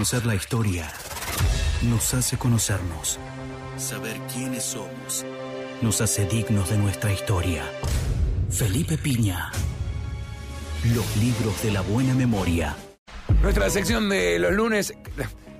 Conocer la historia nos hace conocernos. Saber quiénes somos nos hace dignos de nuestra historia. Felipe Piña. Los libros de la buena memoria. Nuestra sección de los lunes.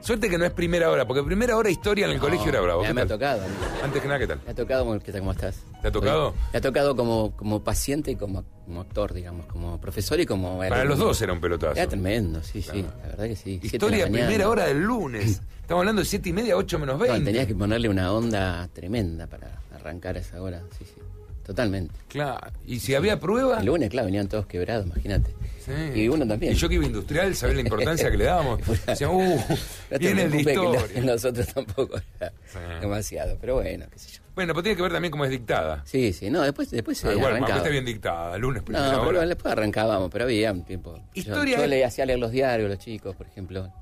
Suerte que no es primera hora, porque primera hora historia en el colegio era bravo. Ya ¿Qué me ha tocado. Antes que nada, ¿qué tal? Me ha tocado, ¿cómo- ¿qué tal? ¿Cómo estás? ¿Te ha tocado? Me ha tocado como, como paciente y como, como actor, digamos, como profesor y como... Para los dos era un pelotazo. Era tremendo, sí, sí, la verdad que sí. Historia, primera hora del lunes. Estamos hablando de siete y media, ocho menos No, veinte. tenías que ponerle una onda tremenda para arrancar a esa hora, sí, sí. Totalmente. Claro. Y si había prueba. El lunes, claro, venían todos quebrados, imagínate. Sí. Y uno también. Y yo que iba industrial, ¿sabés la importancia que le dábamos? Decían, uh, No viene el que nosotros tampoco era Sí. demasiado, pero bueno, qué sé yo. Bueno, pero tiene que ver también cómo es dictada. Sí, sí, no, después, después se Ah, igual, arrancaba. esté bien dictada, lunes, primera No, pero después arrancábamos, pero había un tiempo. Historia yo, le hacía leer los diarios a los chicos, por ejemplo.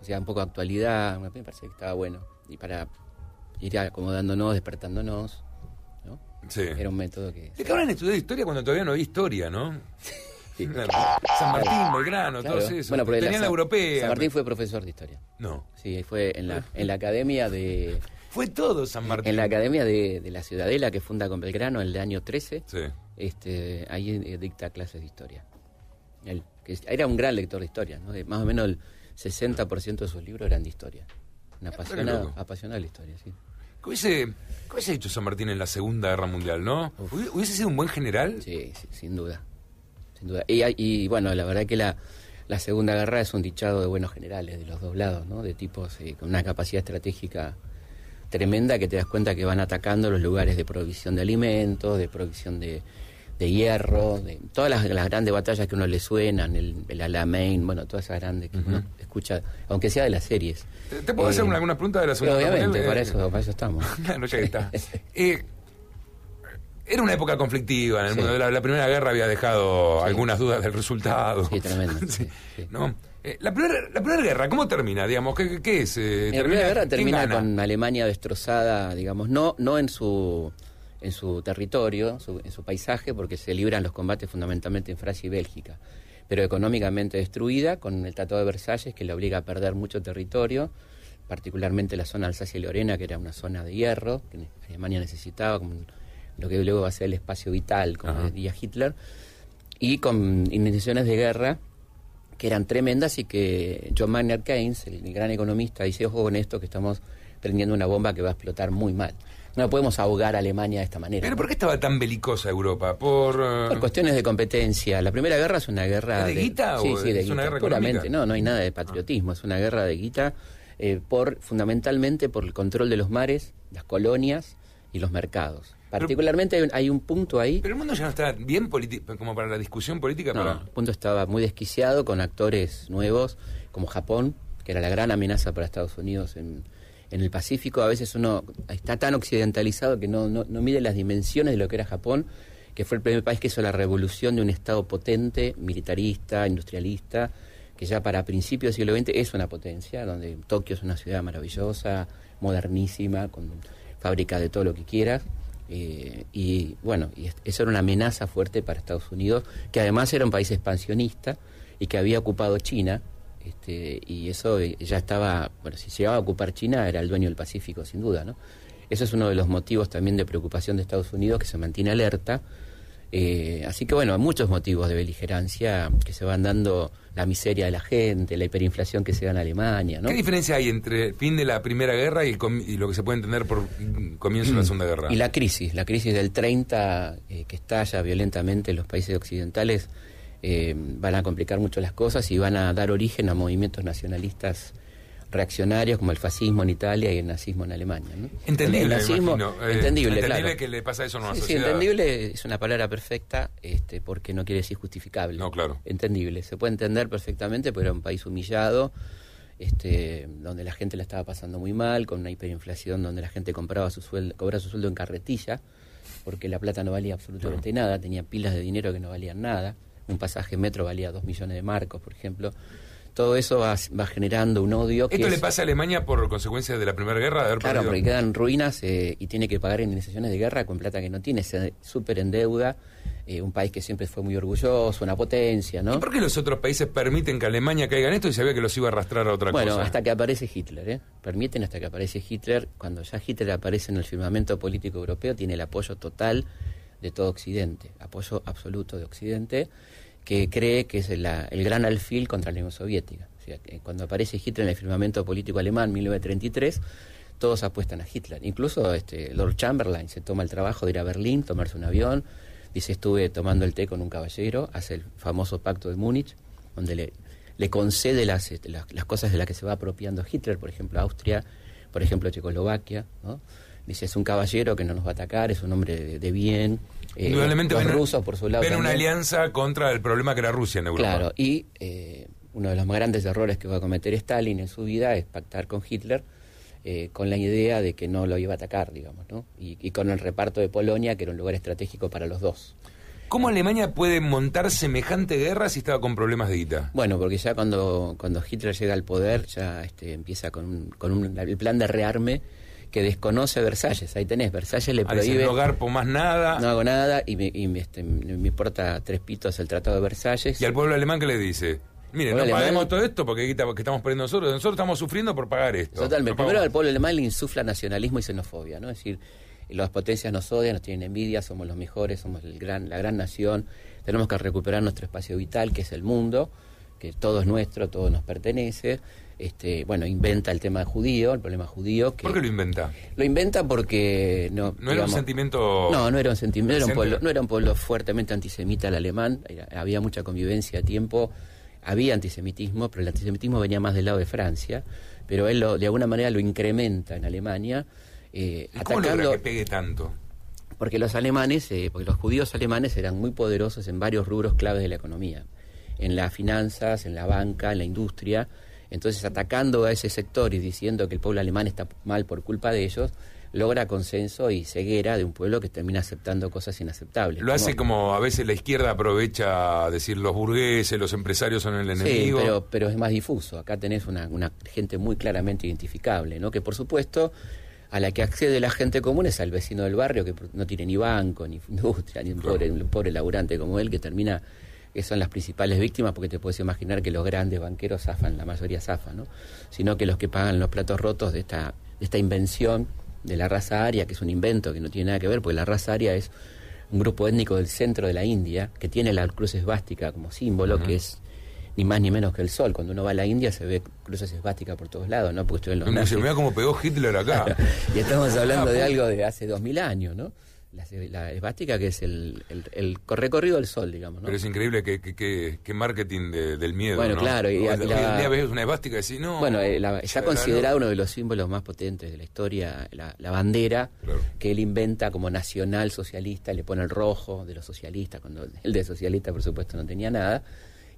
O sea, un poco de actualidad, me parece que estaba bueno. Y para ir acomodándonos, despertándonos, ¿no? Sí. Era un método que... ¿De qué hablan estudiar historia cuando todavía no había historia, no? Sí. San Martín, Belgrano, Claro. todo eso. Bueno, porque Tenían la San- europea. San Martín fue profesor de historia. No. Sí, fue en la, en la academia de... Fue todo San Martín. En la academia de, de la Ciudadela que funda con Belgrano en el año 13, Sí. este, ahí eh, dicta clases de historia. Él, que era un gran lector de historia, ¿no? De- más o menos el 60% de sus libros eran de historia. Un apasionado, loco. apasionado de la historia, sí. ¿Qué hubiese, qué hubiese hecho San Martín en la Segunda Guerra Mundial, no? ¿Hubi- ¿Hubiese sido un buen general? Sí, sí, sin duda. Sin duda. Y, bueno, la verdad que la, la Segunda Guerra es un dichado de buenos generales de los dos lados, ¿no? De tipos eh, con una capacidad estratégica tremenda que te das cuenta que van atacando los lugares de provisión de alimentos, de provisión de, de hierro, de todas las, las grandes batallas que uno le suenan, el, el Alamein, bueno, todas esas grandes que uno escucha, aunque sea de las series. ¿Te, te puedo hacer Eh, una- alguna pregunta de la Segunda Obviamente, para Eh, eso, para eso estamos. Claro, ya está. Eh, era una época conflictiva en el Sí. mundo. La, la Primera Guerra había dejado algunas dudas del resultado. Sí, tremendo, Sí. ¿no? Eh, la, primera, la Primera Guerra, ¿cómo termina? Digamos, ¿qué, es? Eh, La Primera Guerra ¿quién termina gana? con Alemania destrozada, digamos, no, no en su en su territorio, su- en su paisaje, porque se libran los combates fundamentalmente en Francia y Bélgica, pero económicamente destruida con el Tratado de Versalles que le obliga a perder mucho territorio, particularmente la zona Alsacia y Lorena, que era una zona de hierro que Alemania necesitaba, como lo que luego va a ser el espacio vital, como Ajá. diría Hitler, y con intenciones de guerra que eran tremendas y que John Maynard Keynes, el, el gran economista, dice, ojo con esto que estamos prendiendo una bomba que va a explotar muy mal. No podemos ahogar a Alemania de esta manera. ¿Pero ¿no? por qué estaba tan belicosa Europa? ¿Por, eh, Por cuestiones de competencia. La Primera Guerra es una guerra... ¿Es de guita Sí, o sí, de es una guita. guerra Puramente, económica? no, no hay nada de patriotismo. Es una guerra de guita eh, por, fundamentalmente por el control de los mares, las colonias y los mercados. Particularmente hay un- hay un punto ahí Pero el mundo ya no está bien como para la discusión política. No, para... el punto estaba muy desquiciado con actores nuevos como Japón, que era la gran amenaza para Estados Unidos en, en el Pacífico. A veces uno está tan occidentalizado que no, no, mide las dimensiones de lo que era Japón, que fue el primer país que hizo la revolución de un Estado potente, militarista, industrialista, que ya para principios del siglo XX es una potencia, donde Tokio es una ciudad maravillosa, modernísima, con fábrica de todo lo que quieras. Eh, y bueno, y es- eso era una amenaza fuerte para Estados Unidos, que además era un país expansionista y que había ocupado China. Este, y eso ya estaba, bueno, si llegaba a ocupar China era el dueño del Pacífico, sin duda, ¿no? Eso es uno de los motivos también de preocupación de Estados Unidos, que se mantiene alerta. Eh, así que bueno, hay muchos motivos de beligerancia que se van dando, la miseria de la gente, la hiperinflación que se da en Alemania, ¿no? ¿Qué diferencia hay entre el fin de la Primera Guerra y, y lo que se puede entender por comienzo de la Segunda Guerra? Y la crisis, la crisis del 30 eh, que estalla violentamente en los países occidentales, eh, van a complicar mucho las cosas y van a dar origen a movimientos nacionalistas reaccionarios como el fascismo en Italia y el nazismo en Alemania. ¿no? Entendible, El nazismo. Eh, entendible, entendible claro. que le pasa eso a una Sí, sí, sociedad. entendible es una palabra perfecta este, porque no quiere decir justificable. No, claro. Entendible, se puede entender perfectamente, pero era un país humillado, este, donde la gente la estaba pasando muy mal, con una hiperinflación donde la gente compraba su sueldo, cobraba su sueldo en carretilla, porque la plata no valía absolutamente nada, tenía pilas de dinero que no valían nada, un pasaje en metro valía dos millones de marcos, por ejemplo. todo eso va, va generando un odio. ¿Esto le pasa a Alemania por consecuencia de la Primera Guerra? De haber claro, porque quedan ruinas eh, y tiene que pagar indemnizaciones de guerra con plata que no tiene, se súper en deuda. Eh, un país que siempre fue muy orgulloso, una potencia, ¿no? ¿Y por qué los otros países permiten que Alemania caiga en esto y sabía que los iba a arrastrar a otra cosa? Bueno, hasta que aparece Hitler, ¿eh? Permiten hasta que aparece Hitler. Cuando ya Hitler aparece en el firmamento político europeo, tiene el apoyo total de todo Occidente, apoyo absoluto de Occidente, que cree que es el, gran alfil contra la Unión Soviética. Cuando aparece Hitler en el firmamento político alemán en 1933, todos apuestan a Hitler. Incluso este, Lord Chamberlain se toma el trabajo de ir a Berlín, tomarse un avión, dice estuve tomando el té con un caballero, hace el famoso pacto de Múnich, donde le, le concede las, este, las, las, cosas de las que se va apropiando Hitler, por ejemplo Austria, por ejemplo Checoslovaquia, ¿no? Dice, es un caballero que no nos va a atacar, es un hombre de, de bien. Eh, Indudablemente los rusos, por su lado. Ven una alianza contra el problema que era Rusia en Europa. Claro, y eh, uno de los más grandes errores que va a cometer Stalin en su vida es pactar con Hitler eh, con la idea de que no lo iba a atacar, digamos, ¿no? Y, y, con el reparto de Polonia, que era un lugar estratégico para los dos. ¿Cómo Alemania puede montar semejante guerra si estaba con problemas de guita? Bueno, porque ya cuando, cuando Hitler llega al poder, ya este, empieza con, un, con un, el plan de rearme que desconoce Versalles. Ahí tenés, Versalles le prohíbe... Dice, no garpo más nada. No hago nada y me, y me, este, me importa tres pitos el Tratado de Versalles. ¿Y al pueblo alemán qué le dice? Mire, no alemán, paguemos todo esto porque que estamos perdiendo nosotros. Nosotros estamos sufriendo por pagar esto. Totalmente. Primero al pueblo alemán le insufla nacionalismo y xenofobia, ¿no? Es decir, las potencias nos odian, nos tienen envidia, somos los mejores, somos el gran, la gran nación, tenemos que recuperar nuestro espacio vital, que es el mundo, que todo es nuestro, todo nos pertenece. Este, bueno, inventa el tema judío, el problema judío. Que ¿Por qué lo inventa? Lo inventa porque no. No digamos, era un sentimiento. No, no era un sentimiento. Era un pueblo, no era un pueblo fuertemente antisemita el alemán. Era, había mucha convivencia a tiempo. Había antisemitismo, pero el antisemitismo venía más del lado de Francia. Pero él lo, de alguna manera lo incrementa en Alemania. Eh, ¿Y cómo atacando, logra que pegue tanto? Porque los alemanes, eh, porque los judíos alemanes eran muy poderosos en varios rubros claves de la economía. En las finanzas, en la banca, en la industria. Entonces, atacando a ese sector y diciendo que el pueblo alemán está mal por culpa de ellos, logra consenso y ceguera de un pueblo que termina aceptando cosas inaceptables. Lo hace como a veces la izquierda aprovecha a decir los burgueses, los empresarios son el enemigo. Sí, pero, pero es más difuso. Acá tenés una, una gente muy claramente identificable, ¿no? Que por supuesto a la que accede la gente común es al vecino del barrio que no tiene ni banco, ni industria, ni un Claro. pobre, un pobre laburante como él que termina son las principales víctimas, porque te puedes imaginar que los grandes banqueros zafan, la mayoría zafan, ¿no? Sino que los que pagan los platos rotos de esta, de esta invención de la raza aria, que es un invento que no tiene nada que ver, porque la raza aria es un grupo étnico del centro de la India, que tiene la cruz esvástica como símbolo, que es ni más ni menos que el sol. Cuando uno va a la India se ve cruces esvásticas por todos lados, ¿no? Porque estuvieron los Me dice, nazis. Mira cómo pegó Hitler acá. y estamos hablando Ah, de pues. algo de hace dos mil años, ¿no? La, la esvástica que es el, el, el recorrido del sol, digamos, ¿no? Pero es increíble que, que, que, que marketing de- del miedo. Bueno, ¿no? claro, y- la- día ves una esvástica y decís, no. Bueno, eh, la- está la- considerado uno de los símbolos más potentes de la historia, la, la bandera Claro. que él inventa como nacional socialista, le pone el rojo de los socialistas, cuando el de socialista por supuesto no tenía nada,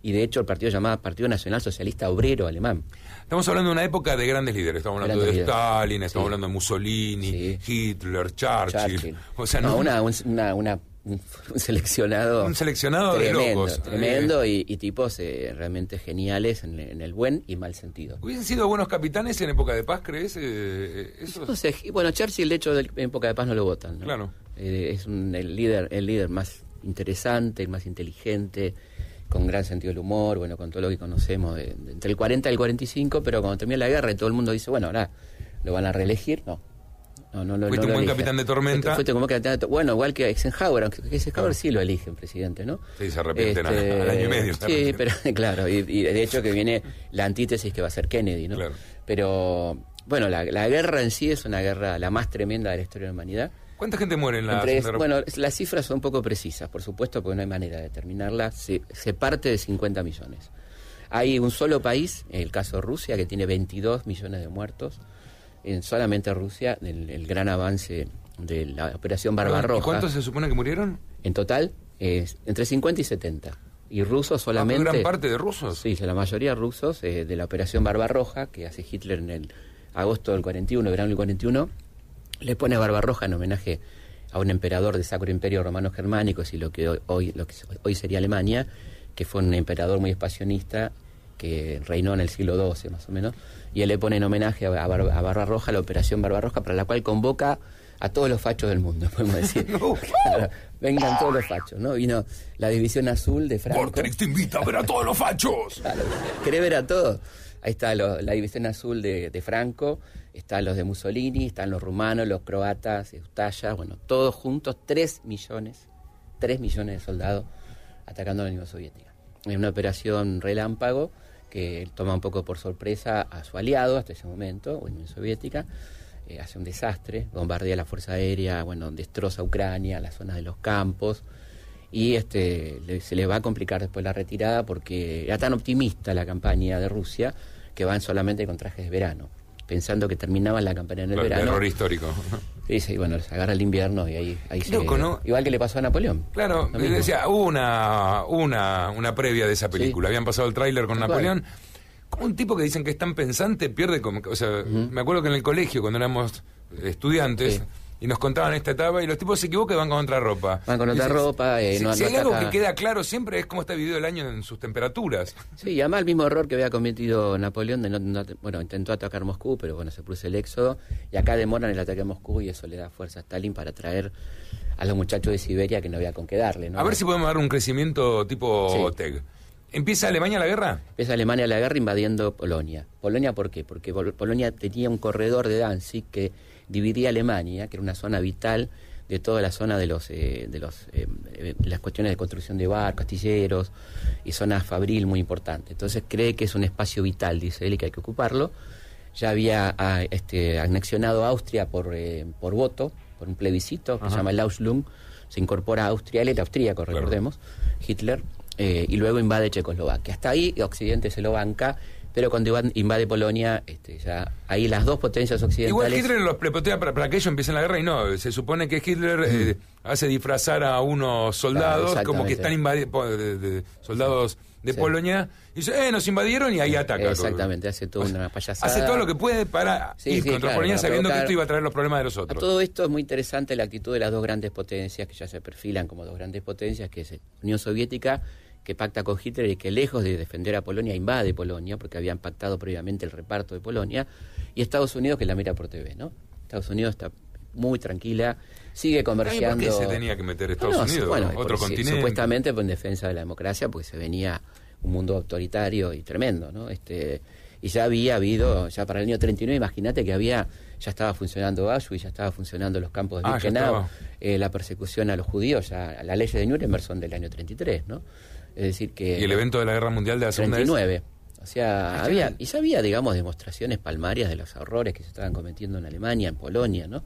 y de hecho el partido llamaba Partido Nacional Socialista Obrero Alemán. Estamos hablando de una época de grandes líderes. Estamos hablando Grandes de líderes. Stalin, estamos Sí. hablando de Mussolini, Sí. Hitler, Churchill. Churchill. O sea, no, no, una, un, una, una- un seleccionado un seleccionado de tremendo, locos. Eh, tremendo y, y tipos eh, realmente geniales en, en el buen y mal sentido. ¿Hubiesen sido buenos capitanes en época de paz, crees? Eh, esos? No sé, bueno, Churchill, de hecho, de- en época de paz no lo votan. ¿no? Claro. Eh, es un- el, líder, el líder más interesante, el más inteligente, con gran sentido del humor, bueno, con todo lo que conocemos, de- de entre el 40 y el 45, pero cuando termina la guerra y todo el mundo dice, bueno, ahora lo van a reelegir, no. No, no, no, Fuiste no un lo buen eligen. capitán de tormenta. Fuiste, como capitán de to- Bueno, igual que Eisenhower, aunque Eisenhower Claro. sí lo eligen presidente, ¿no? Sí, se arrepienten al- al año y medio, Sí, pero claro, y, y de hecho que viene la antítesis que va a ser Kennedy, ¿no? Claro. Pero, bueno, la, la guerra en sí es una guerra la más tremenda de la historia de la humanidad. ¿Cuánta gente muere en la Entre- Segunda bueno, las cifras son poco precisas, por supuesto, porque no hay manera de determinarlas. Se, se parte de 50 millones. Hay un solo país, el caso de Rusia, que tiene 22 millones de muertos. En solamente Rusia, el, el gran avance de la operación ¿Y Barbarroja. cuántos se supone que murieron? En total, es entre 50 y 70. Y rusos solamente. Ah, gran parte de rusos. Sí, la mayoría rusos eh, de la operación Barbarroja, que hace Hitler en el agosto del 41, verano del 41, le pone Barbarroja en homenaje a un emperador del Sacro Imperio Romano Germánico, y lo que hoy, lo que hoy sería Alemania, que fue un emperador muy espasionista que reinó en el siglo XII más o menos, y él le pone en homenaje a, a Barbarroja la operación Barbarroja, para la cual convoca a todos los fachos del mundo, podemos decir. vengan todos los fachos, ¿no? Vino la división azul de Franco. Vortex te invita a ver a todos los fachos. Claro, ¿Querés ver a todos? Ahí está la división azul de, Franco, están los de Mussolini, están los rumanos, los croatas, Eustaya, bueno, todos juntos, tres millones, tres millones de soldados atacando a la Unión Soviética. Es una operación relámpago que toma un poco por sorpresa a su aliado hasta ese momento, Unión Soviética, eh, hace un desastre, bombardea la Fuerza Aérea, bueno, destroza Ucrania, las zonas de los campos, y este, se le va a complicar después la retirada porque era tan optimista la campaña de Rusia que van solamente con trajes de verano, pensando que terminaban la campaña en el verano. Error histórico. Sí, sí, bueno, se agarra el invierno y ahí, ahí se... Igual que le pasó a Napoleón. Claro, decía, hubo una, una, una previa de esa película, habían pasado el tráiler con Napoleón. Como un tipo que dicen que es tan pensante pierde como... O sea, me acuerdo que en el colegio, cuando éramos estudiantes y nos contaban esta etapa y los tipos se equivocan y van con otra ropa. Van con otra ropa. Eh, si, hay algo que queda claro siempre es cómo está vivido el año en sus temperaturas. Sí, y además el mismo error que había cometido Napoleón, de no, bueno, intentó atacar Moscú, pero bueno, se produce el éxodo y acá demoran el ataque a Moscú y eso le da fuerza a Stalin para traer a los muchachos de Siberia que no había con qué darle. ¿no? A ver si podemos dar un crecimiento tipo TEG. ¿Empieza Alemania la guerra? Empieza Alemania la guerra invadiendo Polonia. ¿Polonia por qué? Porque Polonia tenía un corredor de Danzig que dividía Alemania, que era una zona vital de toda la zona de los eh, de los eh, eh, las cuestiones de construcción de barcos, astilleros y zona fabril muy importante. Entonces cree que es un espacio vital, dice él, y que hay que ocuparlo. Ya había ah, este, anexionado Austria por, por voto, por un plebiscito que se llama el Auslung. Se incorpora a Austria, él era austríaco, recordemos, Hitler, y luego invade Checoslovaquia. Hasta ahí Occidente se lo banca pero cuando invade Polonia, este, ya ahí las dos potencias occidentales... Igual Hitler los prepotea para, que ellos empiecen la guerra y no, se supone que Hitler eh, hace disfrazar a unos soldados como que están invadiendo, soldados de Polonia, y dice, eh, nos invadieron y ahí ataca. Exactamente, hace toda una payasada. Hace todo lo que puede para ir contra Polonia sabiendo que esto iba a traer los problemas de los otros. todo esto es muy interesante la actitud de las dos grandes potencias que ya se perfilan como dos grandes potencias, que es Unión Soviética que pacta con Hitler y que lejos de defender a Polonia invade Polonia, porque habían pactado previamente el reparto de Polonia, y Estados Unidos que la mira por TV, ¿no? Estados Unidos está muy tranquila, sigue comerciando. ¿Por qué se tenía que meter Estados Unidos? Bueno, otro continente. Supuestamente en defensa de la democracia, porque se venía un mundo autoritario y tremendo, ¿no? Este, y ya había habido, ya para el año 39, imagínate que había, ya estaba funcionando Auschwitz, ya estaba funcionando los campos de ah, Birkenau, eh, la persecución a los judíos, ya la ley de Nuremberg son del año 33, ¿no? Es decir que... ¿Y el evento de la Guerra Mundial de la Segunda 39. O sea, ah, había, y ya había, digamos, demostraciones palmarias de los horrores que se estaban cometiendo en Alemania, en Polonia, ¿no?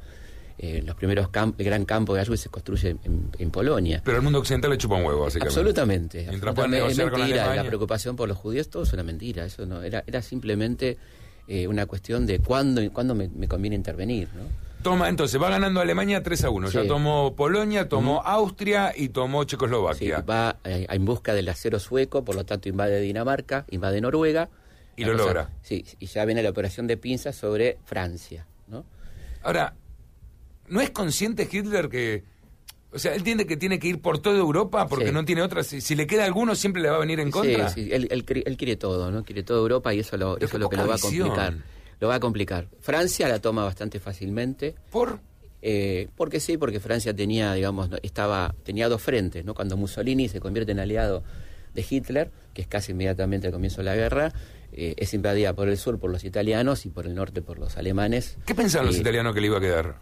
Eh, los primeros campos, el gran campo de Auschwitz se construye en, Polonia. Pero el mundo occidental le chupa un huevo, básicamente. Absolutamente. es mentira, la preocupación por los judíos, todo es una mentira. Eso no, era, era simplemente eh, una cuestión de cuándo, cuándo me, me conviene intervenir, ¿no? Toma, entonces va ganando Alemania 3 a 1. Ya tomó Polonia, tomó Austria y tomó Checoslovaquia. va eh, en busca del acero sueco, por lo tanto invade Dinamarca, invade Noruega. Y lo logra. Sí, y ya viene la operación de pinzas sobre Francia. ¿no? Ahora, ¿no es consciente Hitler que... O sea, él entiende que tiene que ir por toda Europa porque no tiene otra. Si, le queda alguno, siempre le va a venir en contra. Sí, sí. Él, quiere todo, ¿no? Quiere toda Europa y eso, lo, eso es lo que lo va a complicar lo va a complicar. Francia la toma bastante fácilmente. ¿Por? Eh, porque sí, porque Francia tenía, digamos, estaba, tenía dos frentes, ¿no? Cuando Mussolini se convierte en aliado de Hitler, que es casi inmediatamente al comienzo de la guerra, eh, es invadida por el sur por los italianos y por el norte por los alemanes. ¿Qué pensaban los italianos que le iba a quedar?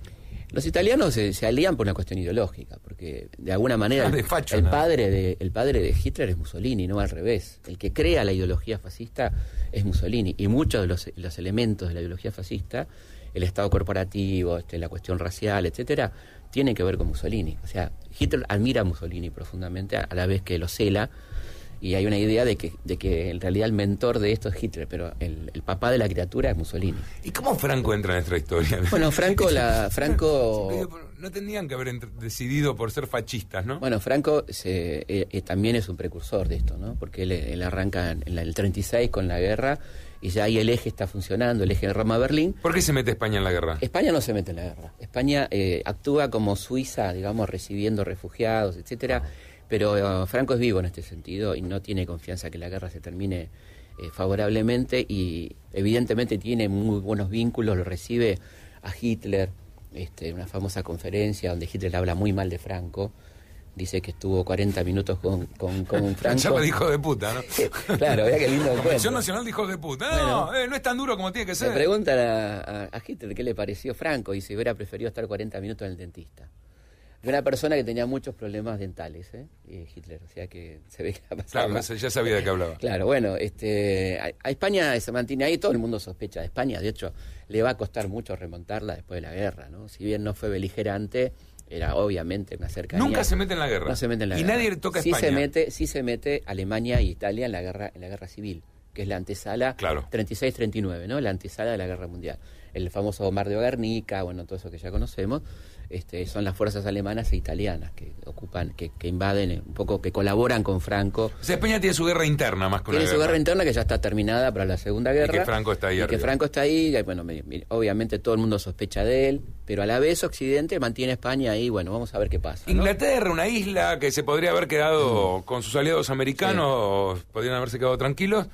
Los italianos se, alían por una cuestión ideológica, porque de alguna manera el, padre de, el padre de Hitler es Mussolini, no al revés. El que crea la ideología fascista es Mussolini, y muchos de los, los elementos de la ideología fascista, el Estado corporativo, este, la cuestión racial, etcétera, tienen que ver con Mussolini. O sea, Hitler admira a Mussolini profundamente, a la vez que lo cela, y hay una idea de que, de que en realidad el mentor de esto es Hitler, pero el, papá de la criatura es Mussolini. ¿Y cómo Franco entra en nuestra historia? Bueno, Franco, la, Franco... No tendrían que haber decidido por ser fascistas, ¿no? Bueno, Franco se, eh, eh, también es un precursor de esto, ¿no? Porque él, arranca en, el 36 con la guerra y ya ahí el eje está funcionando, el eje de Roma-Berlín. ¿Por qué se mete España en la guerra? España no se mete en la guerra. España eh, actúa como Suiza, digamos, recibiendo refugiados, etcétera. Pero eh, Franco es vivo en este sentido y no tiene confianza que la guerra se termine eh, favorablemente y evidentemente tiene muy buenos vínculos, lo recibe a Hitler, este, una famosa conferencia donde Hitler habla muy mal de Franco, dice que estuvo 40 minutos con, con, con Franco. Ya dijo de puta, ¿no? claro, vea qué lindo. La Convención Nacional dijo de puta. No, eh, no es tan duro como tiene que ser. Le preguntan a, a, Hitler qué le pareció Franco y si hubiera preferido estar 40 minutos en el dentista. Una persona que tenía muchos problemas dentales, ¿eh? Hitler, o sea que se ve que ha pasado. Claro, ya sabía de qué hablaba. Claro, bueno, este, a, España se mantiene ahí, todo el mundo sospecha de España, de hecho, le va a costar mucho remontarla después de la guerra, ¿no? Si bien no fue beligerante, era obviamente una cercanía. Nunca se mete en la guerra. No se mete en la y guerra. Y nadie toca sí España. Se mete, sí se mete Alemania y Italia en la guerra, en la guerra civil, que es la antesala claro. 36-39, ¿no? La antesala de la guerra mundial. El famoso bombardeo de Guernica, bueno, todo eso que ya conocemos. Este, son las fuerzas alemanas e italianas que ocupan, que, que, invaden, eh, un poco, que colaboran con Franco. O sea, España tiene su guerra interna más con Tiene su guerra. interna que ya está terminada para la Segunda Guerra. Y que Franco está ahí. Y que Franco está ahí, y, bueno, obviamente todo el mundo sospecha de él, pero a la vez Occidente mantiene a España ahí, bueno, vamos a ver qué pasa. ¿no? Inglaterra, una isla que se podría haber quedado con sus aliados americanos, sí. podrían haberse quedado tranquilos.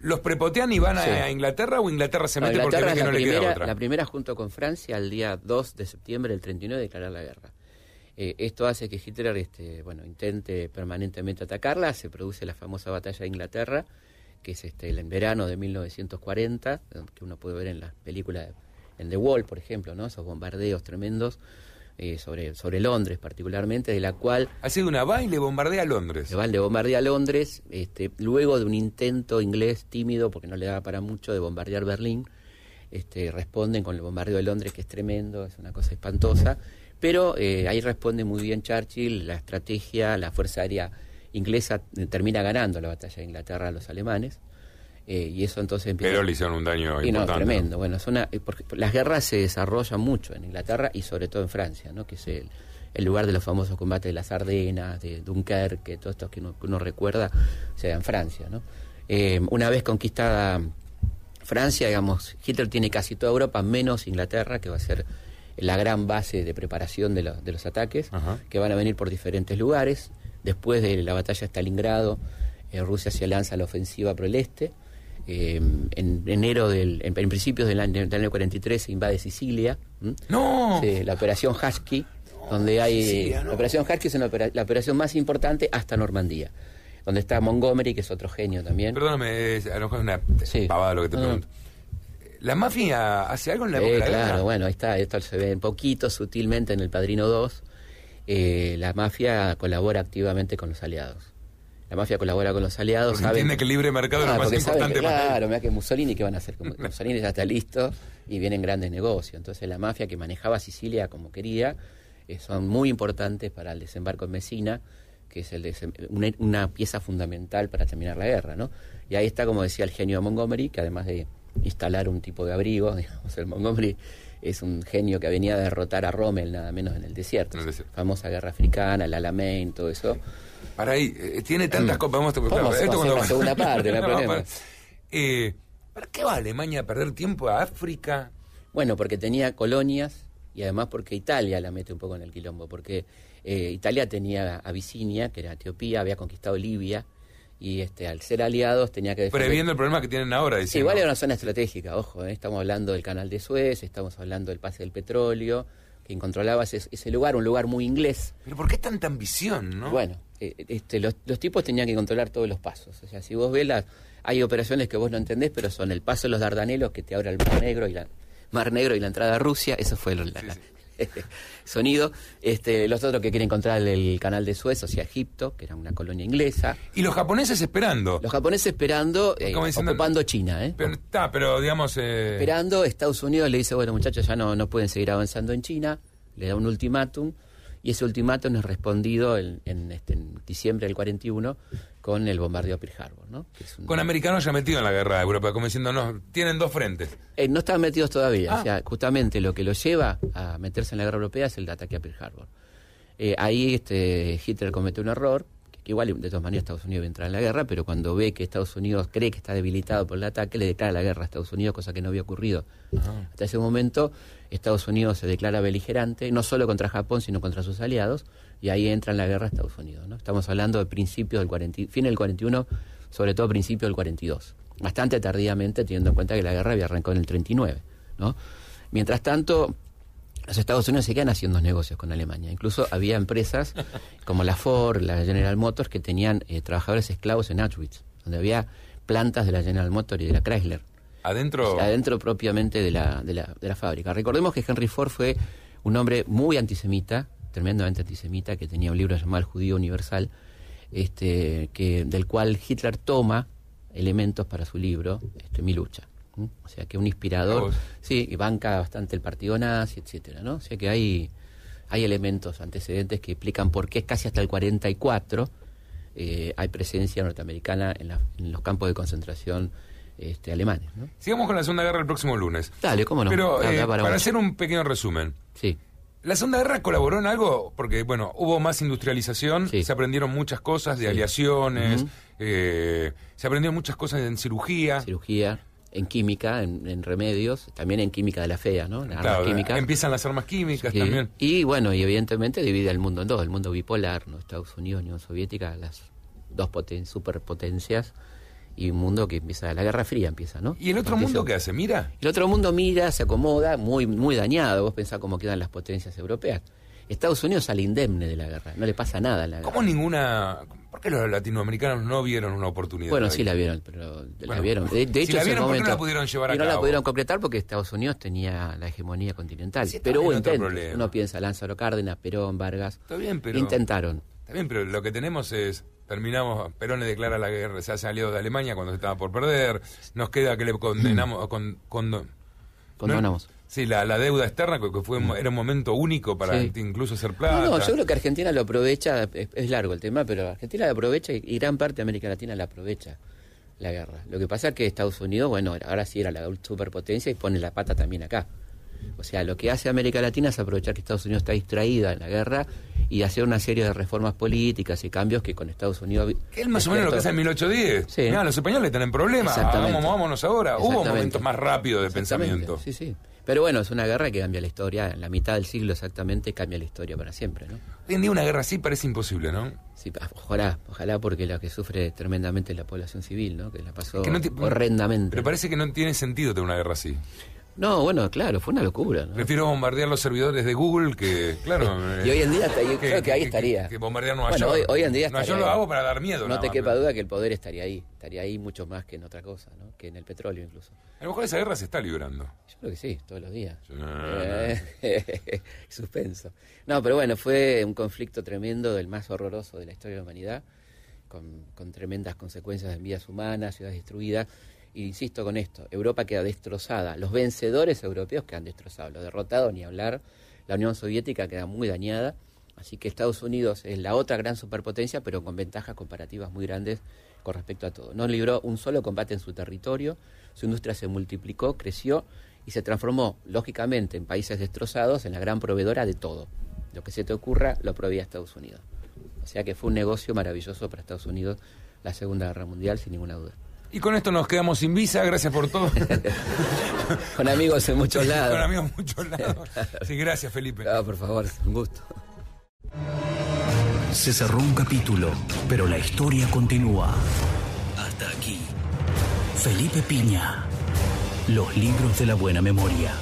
¿Los prepotean y van a, sí. a Inglaterra o Inglaterra se mete no, porque que no primera, le queda otra? La primera junto con Francia el día 2 de septiembre del 39 declarar la guerra. Eh, esto hace que Hitler este, bueno, intente permanentemente atacarla, se produce la famosa batalla de Inglaterra, que es este, el en verano de 1940, que uno puede ver en las películas, en The Wall, por ejemplo, ¿no? esos bombardeos tremendos eh, sobre, sobre Londres particularmente, de la cual... Ha sido una baile bombardea a Londres. Le bombardea a Londres, este, luego de un intento inglés tímido, porque no le daba para mucho, de bombardear Berlín, este, responden con el bombardeo de Londres, que es tremendo, es una cosa espantosa, pero eh, ahí responde muy bien Churchill, la estrategia, la Fuerza Aérea inglesa termina ganando la batalla de Inglaterra a los alemanes. Eh, y eso entonces empieza... Pero le hicieron un daño y importante. No, tremendo. Bueno, es una, porque las guerras se desarrollan mucho en Inglaterra y sobre todo en Francia, ¿no? que es el, el lugar de los famosos combates de las Ardenas, de Dunkerque, todos estos que uno, que uno recuerda, o sea, en Francia. ¿no? Eh, una vez conquistada Francia, digamos, Hitler tiene casi toda Europa, menos Inglaterra, que va a ser la gran base de preparación de, lo, de los ataques, Ajá. que van a venir por diferentes lugares. Después de la batalla de Stalingrado, eh, Rusia se lanza a la ofensiva por el este. Eh, en enero del, en, en, principios del año, del año 43 se invade Sicilia. ¿m? ¡No! Sí, la operación Husky, donde hay Sicilia, no. la operación Husky es una opera- la operación más importante hasta Normandía, donde está Montgomery, que es otro genio también. Perdóname, es- a lo mejor es una Sí. pavada lo que te No, no. pregunto. ¿La mafia hace algo en la Eh, época de la claro, guerra? bueno, ahí está, esto se ve un poquito sutilmente en El Padrino 2. Eh, la mafia colabora activamente con los aliados. La mafia colabora con los aliados. Porque saben- entiende que el libre mercado es Ah, lo más importante que, Claro, mira que Mussolini, ¿qué van a hacer? Como- Mussolini ya está listo y vienen grandes negocios. Entonces la mafia que manejaba Sicilia como quería eh, son muy importantes para el desembarco en Messina, que es el desem- una, una pieza fundamental para terminar la guerra. ¿no? Y ahí está, como decía el genio de Montgomery, que además de instalar un tipo de abrigo, digamos, el Montgomery es un genio que venía a derrotar a Rommel nada menos en el desierto. En el desierto. Famosa guerra africana, el Alamein, todo eso. Para ahí, eh, tiene tantas cosas. Vamos, a-. Vamos a hacer cuando- la segunda parte, no Vamos, problema. para- Eh, ¿Para qué va Alemania a perder tiempo a África? Bueno, porque tenía colonias y además porque Italia la mete un poco en el quilombo, porque eh, Italia tenía Abisinia, que era Etiopía, había conquistado Libia y este al ser aliados tenía que defender... Previendo el problema que tienen ahora. Sí, diciendo, igual era una zona estratégica, ojo, eh, estamos hablando del canal de Suez, estamos hablando del pase del petróleo, quien controlaba ese, ese lugar, un lugar muy inglés. ¿Pero por qué tanta ambición, no? Bueno, eh, este, los, los tipos tenían que controlar todos los pasos. O sea, si vos ves las, hay operaciones que vos no entendés, pero son el paso de los Dardanelos que te abre el Mar Negro y la Mar Negro y la entrada a Rusia. Eso fue la- sonido. Este, los otros que quieren controlar el canal de Suez, o sea, Egipto, que era una colonia inglesa. Y los japoneses esperando. Los japoneses esperando, eh, diciendo- ocupando China, ¿eh? Pero, está, pero digamos... eh, Esperando, Estados Unidos le dice, bueno muchachos, ya no, no pueden seguir avanzando en China, le da un ultimátum, y ese ultimátum es respondido en, en, este, en diciembre del 41 con el bombardeo a Pearl Harbor, ¿no? Que es un- con americanos ya metidos en la guerra de Europa, como diciendo, no, tienen dos frentes. Eh, no están metidos todavía, Ah. o sea, justamente lo que los lleva a meterse en la guerra europea es el ataque a Pearl Harbor. Eh, ahí este, Hitler comete un error, que igual de todas maneras Estados Unidos va a entrar en la guerra, pero cuando ve que Estados Unidos cree que está debilitado por el ataque, le declara la guerra a Estados Unidos, cosa que no había ocurrido hasta ese momento. Estados Unidos se declara beligerante, no solo contra Japón, sino contra sus aliados, y ahí entra en la guerra Estados Unidos. ¿no? Estamos hablando de principios del 40, fin del 41, sobre todo principios del 42. bastante tardíamente, teniendo en cuenta que la guerra había arrancado en el 39. ¿no? Mientras tanto, los Estados Unidos seguían haciendo negocios con Alemania. Incluso había empresas como la Ford, la General Motors, que tenían eh, trabajadores esclavos en Auschwitz, donde había plantas de la General Motors y de la Chrysler. Adentro. adentro propiamente de la, de, la, de la fábrica. Recordemos que Henry Ford fue un hombre muy antisemita, tremendamente antisemita, que tenía un libro llamado El Judío Universal, este, que, del cual Hitler toma elementos para su libro, este, Mi lucha. O sea que un inspirador, sí, y banca bastante el partido nazi, etcétera, ¿no? O sea que hay, hay elementos, antecedentes que explican por qué casi hasta el 44 eh, hay presencia norteamericana en, en, los campos de concentración este, alemanes. ¿no? Sigamos con la Segunda Guerra el próximo lunes. Dale, cómo no. Pero eh, para, hacer un pequeño resumen. Sí. ¿La Segunda Guerra colaboró en algo? Porque, bueno, hubo más industrialización, se aprendieron muchas cosas de aliaciones, eh, se aprendieron muchas cosas en cirugía. Cirugía en química, en, remedios, también en química de la fea, ¿no? claro, Empiezan las armas químicas también. Y bueno, y evidentemente divide el mundo en dos, el mundo bipolar, ¿no? Estados Unidos, Unión Soviética, las dos poten superpotencias y un mundo que empieza, la Guerra Fría empieza, ¿no? ¿Y el otro mundo qué hace? ¿Mira? El otro mundo mira, se acomoda, muy, muy dañado, vos pensás cómo quedan las potencias europeas. Estados Unidos sale indemne de la guerra, no le pasa nada a la ¿Cómo ninguna ¿Por qué los latinoamericanos no vieron una oportunidad? Bueno, sí la vieron, pero la vieron. De, hecho, la vieron, ¿por qué no la pudieron llevar a y no la pudieron concretar porque Estados Unidos tenía la hegemonía continental. pero hubo intentos. Uno piensa Lázaro Cárdenas, Perón, Vargas. Está bien, pero... Intentaron. Está bien, pero lo que tenemos es... Terminamos, Perón le declara la guerra, se hace aliado de Alemania cuando se estaba por perder. Nos queda que le condenamos... Con, con, Condonamos. Sí, la, la, deuda externa, que fue, era un momento único para incluso hacer plata. No, yo creo que Argentina lo aprovecha, es, largo el tema, pero Argentina lo aprovecha y, gran parte de América Latina la aprovecha la guerra. Lo que pasa es que Estados Unidos, bueno, ahora sí era la superpotencia y pone la pata también acá. O sea, lo que hace América Latina es aprovechar que Estados Unidos está distraída en la guerra y hacer una serie de reformas políticas y cambios que con Estados Unidos... Que es más o menos lo que hace en 1810. Sí. los españoles tienen problemas, vamos, vámonos ahora. Hubo momentos más rápidos de pensamiento. Sí, sí. Pero bueno, es una guerra que cambia la historia, en la mitad del siglo exactamente cambia la historia para siempre, ¿no? Hoy en día una guerra así parece imposible, ¿no? Sí, ojalá, ojalá porque la que sufre tremendamente es la población civil, ¿no? Que la pasó horrendamente. Pero parece que no tiene sentido tener una guerra así. No, bueno, claro, fue una locura. ¿no? Prefiero bombardear los servidores de Google que, claro. y hoy en día creo que ahí estaría. Que, bombardear Nueva bueno, York. Hoy, en día Nueva York lo hago para dar miedo. No te quepa duda que el poder estaría ahí. Estaría ahí mucho más que en otra cosa, ¿no? Que en el petróleo incluso. A lo mejor esa guerra se está librando. Yo creo que sí, todos los días. Suspenso. No, pero bueno, fue un conflicto tremendo, del más horroroso de la historia de la humanidad, con, con tremendas consecuencias en vidas humanas, ciudades destruidas y insisto con esto, Europa queda destrozada, los vencedores europeos quedan destrozados, los derrotados ni hablar, la Unión Soviética queda muy dañada, así que Estados Unidos es la otra gran superpotencia, pero con ventajas comparativas muy grandes con respecto a todo. No libró un solo combate en su territorio, su industria se multiplicó, creció y se transformó, lógicamente, en países destrozados, en la gran proveedora de todo. Lo que se te ocurra lo proveía Estados Unidos. O sea que fue un negocio maravilloso para Estados Unidos la Segunda Guerra Mundial, sin ninguna duda. Y con esto nos quedamos sin visa, gracias por todo. con amigos en muchos lados. Con amigos en muchos lados. Sí, gracias Felipe. Ah, por favor, un gusto. Se cerró un capítulo, pero la historia continúa. Hasta aquí. Felipe Piña. Los libros de la buena memoria.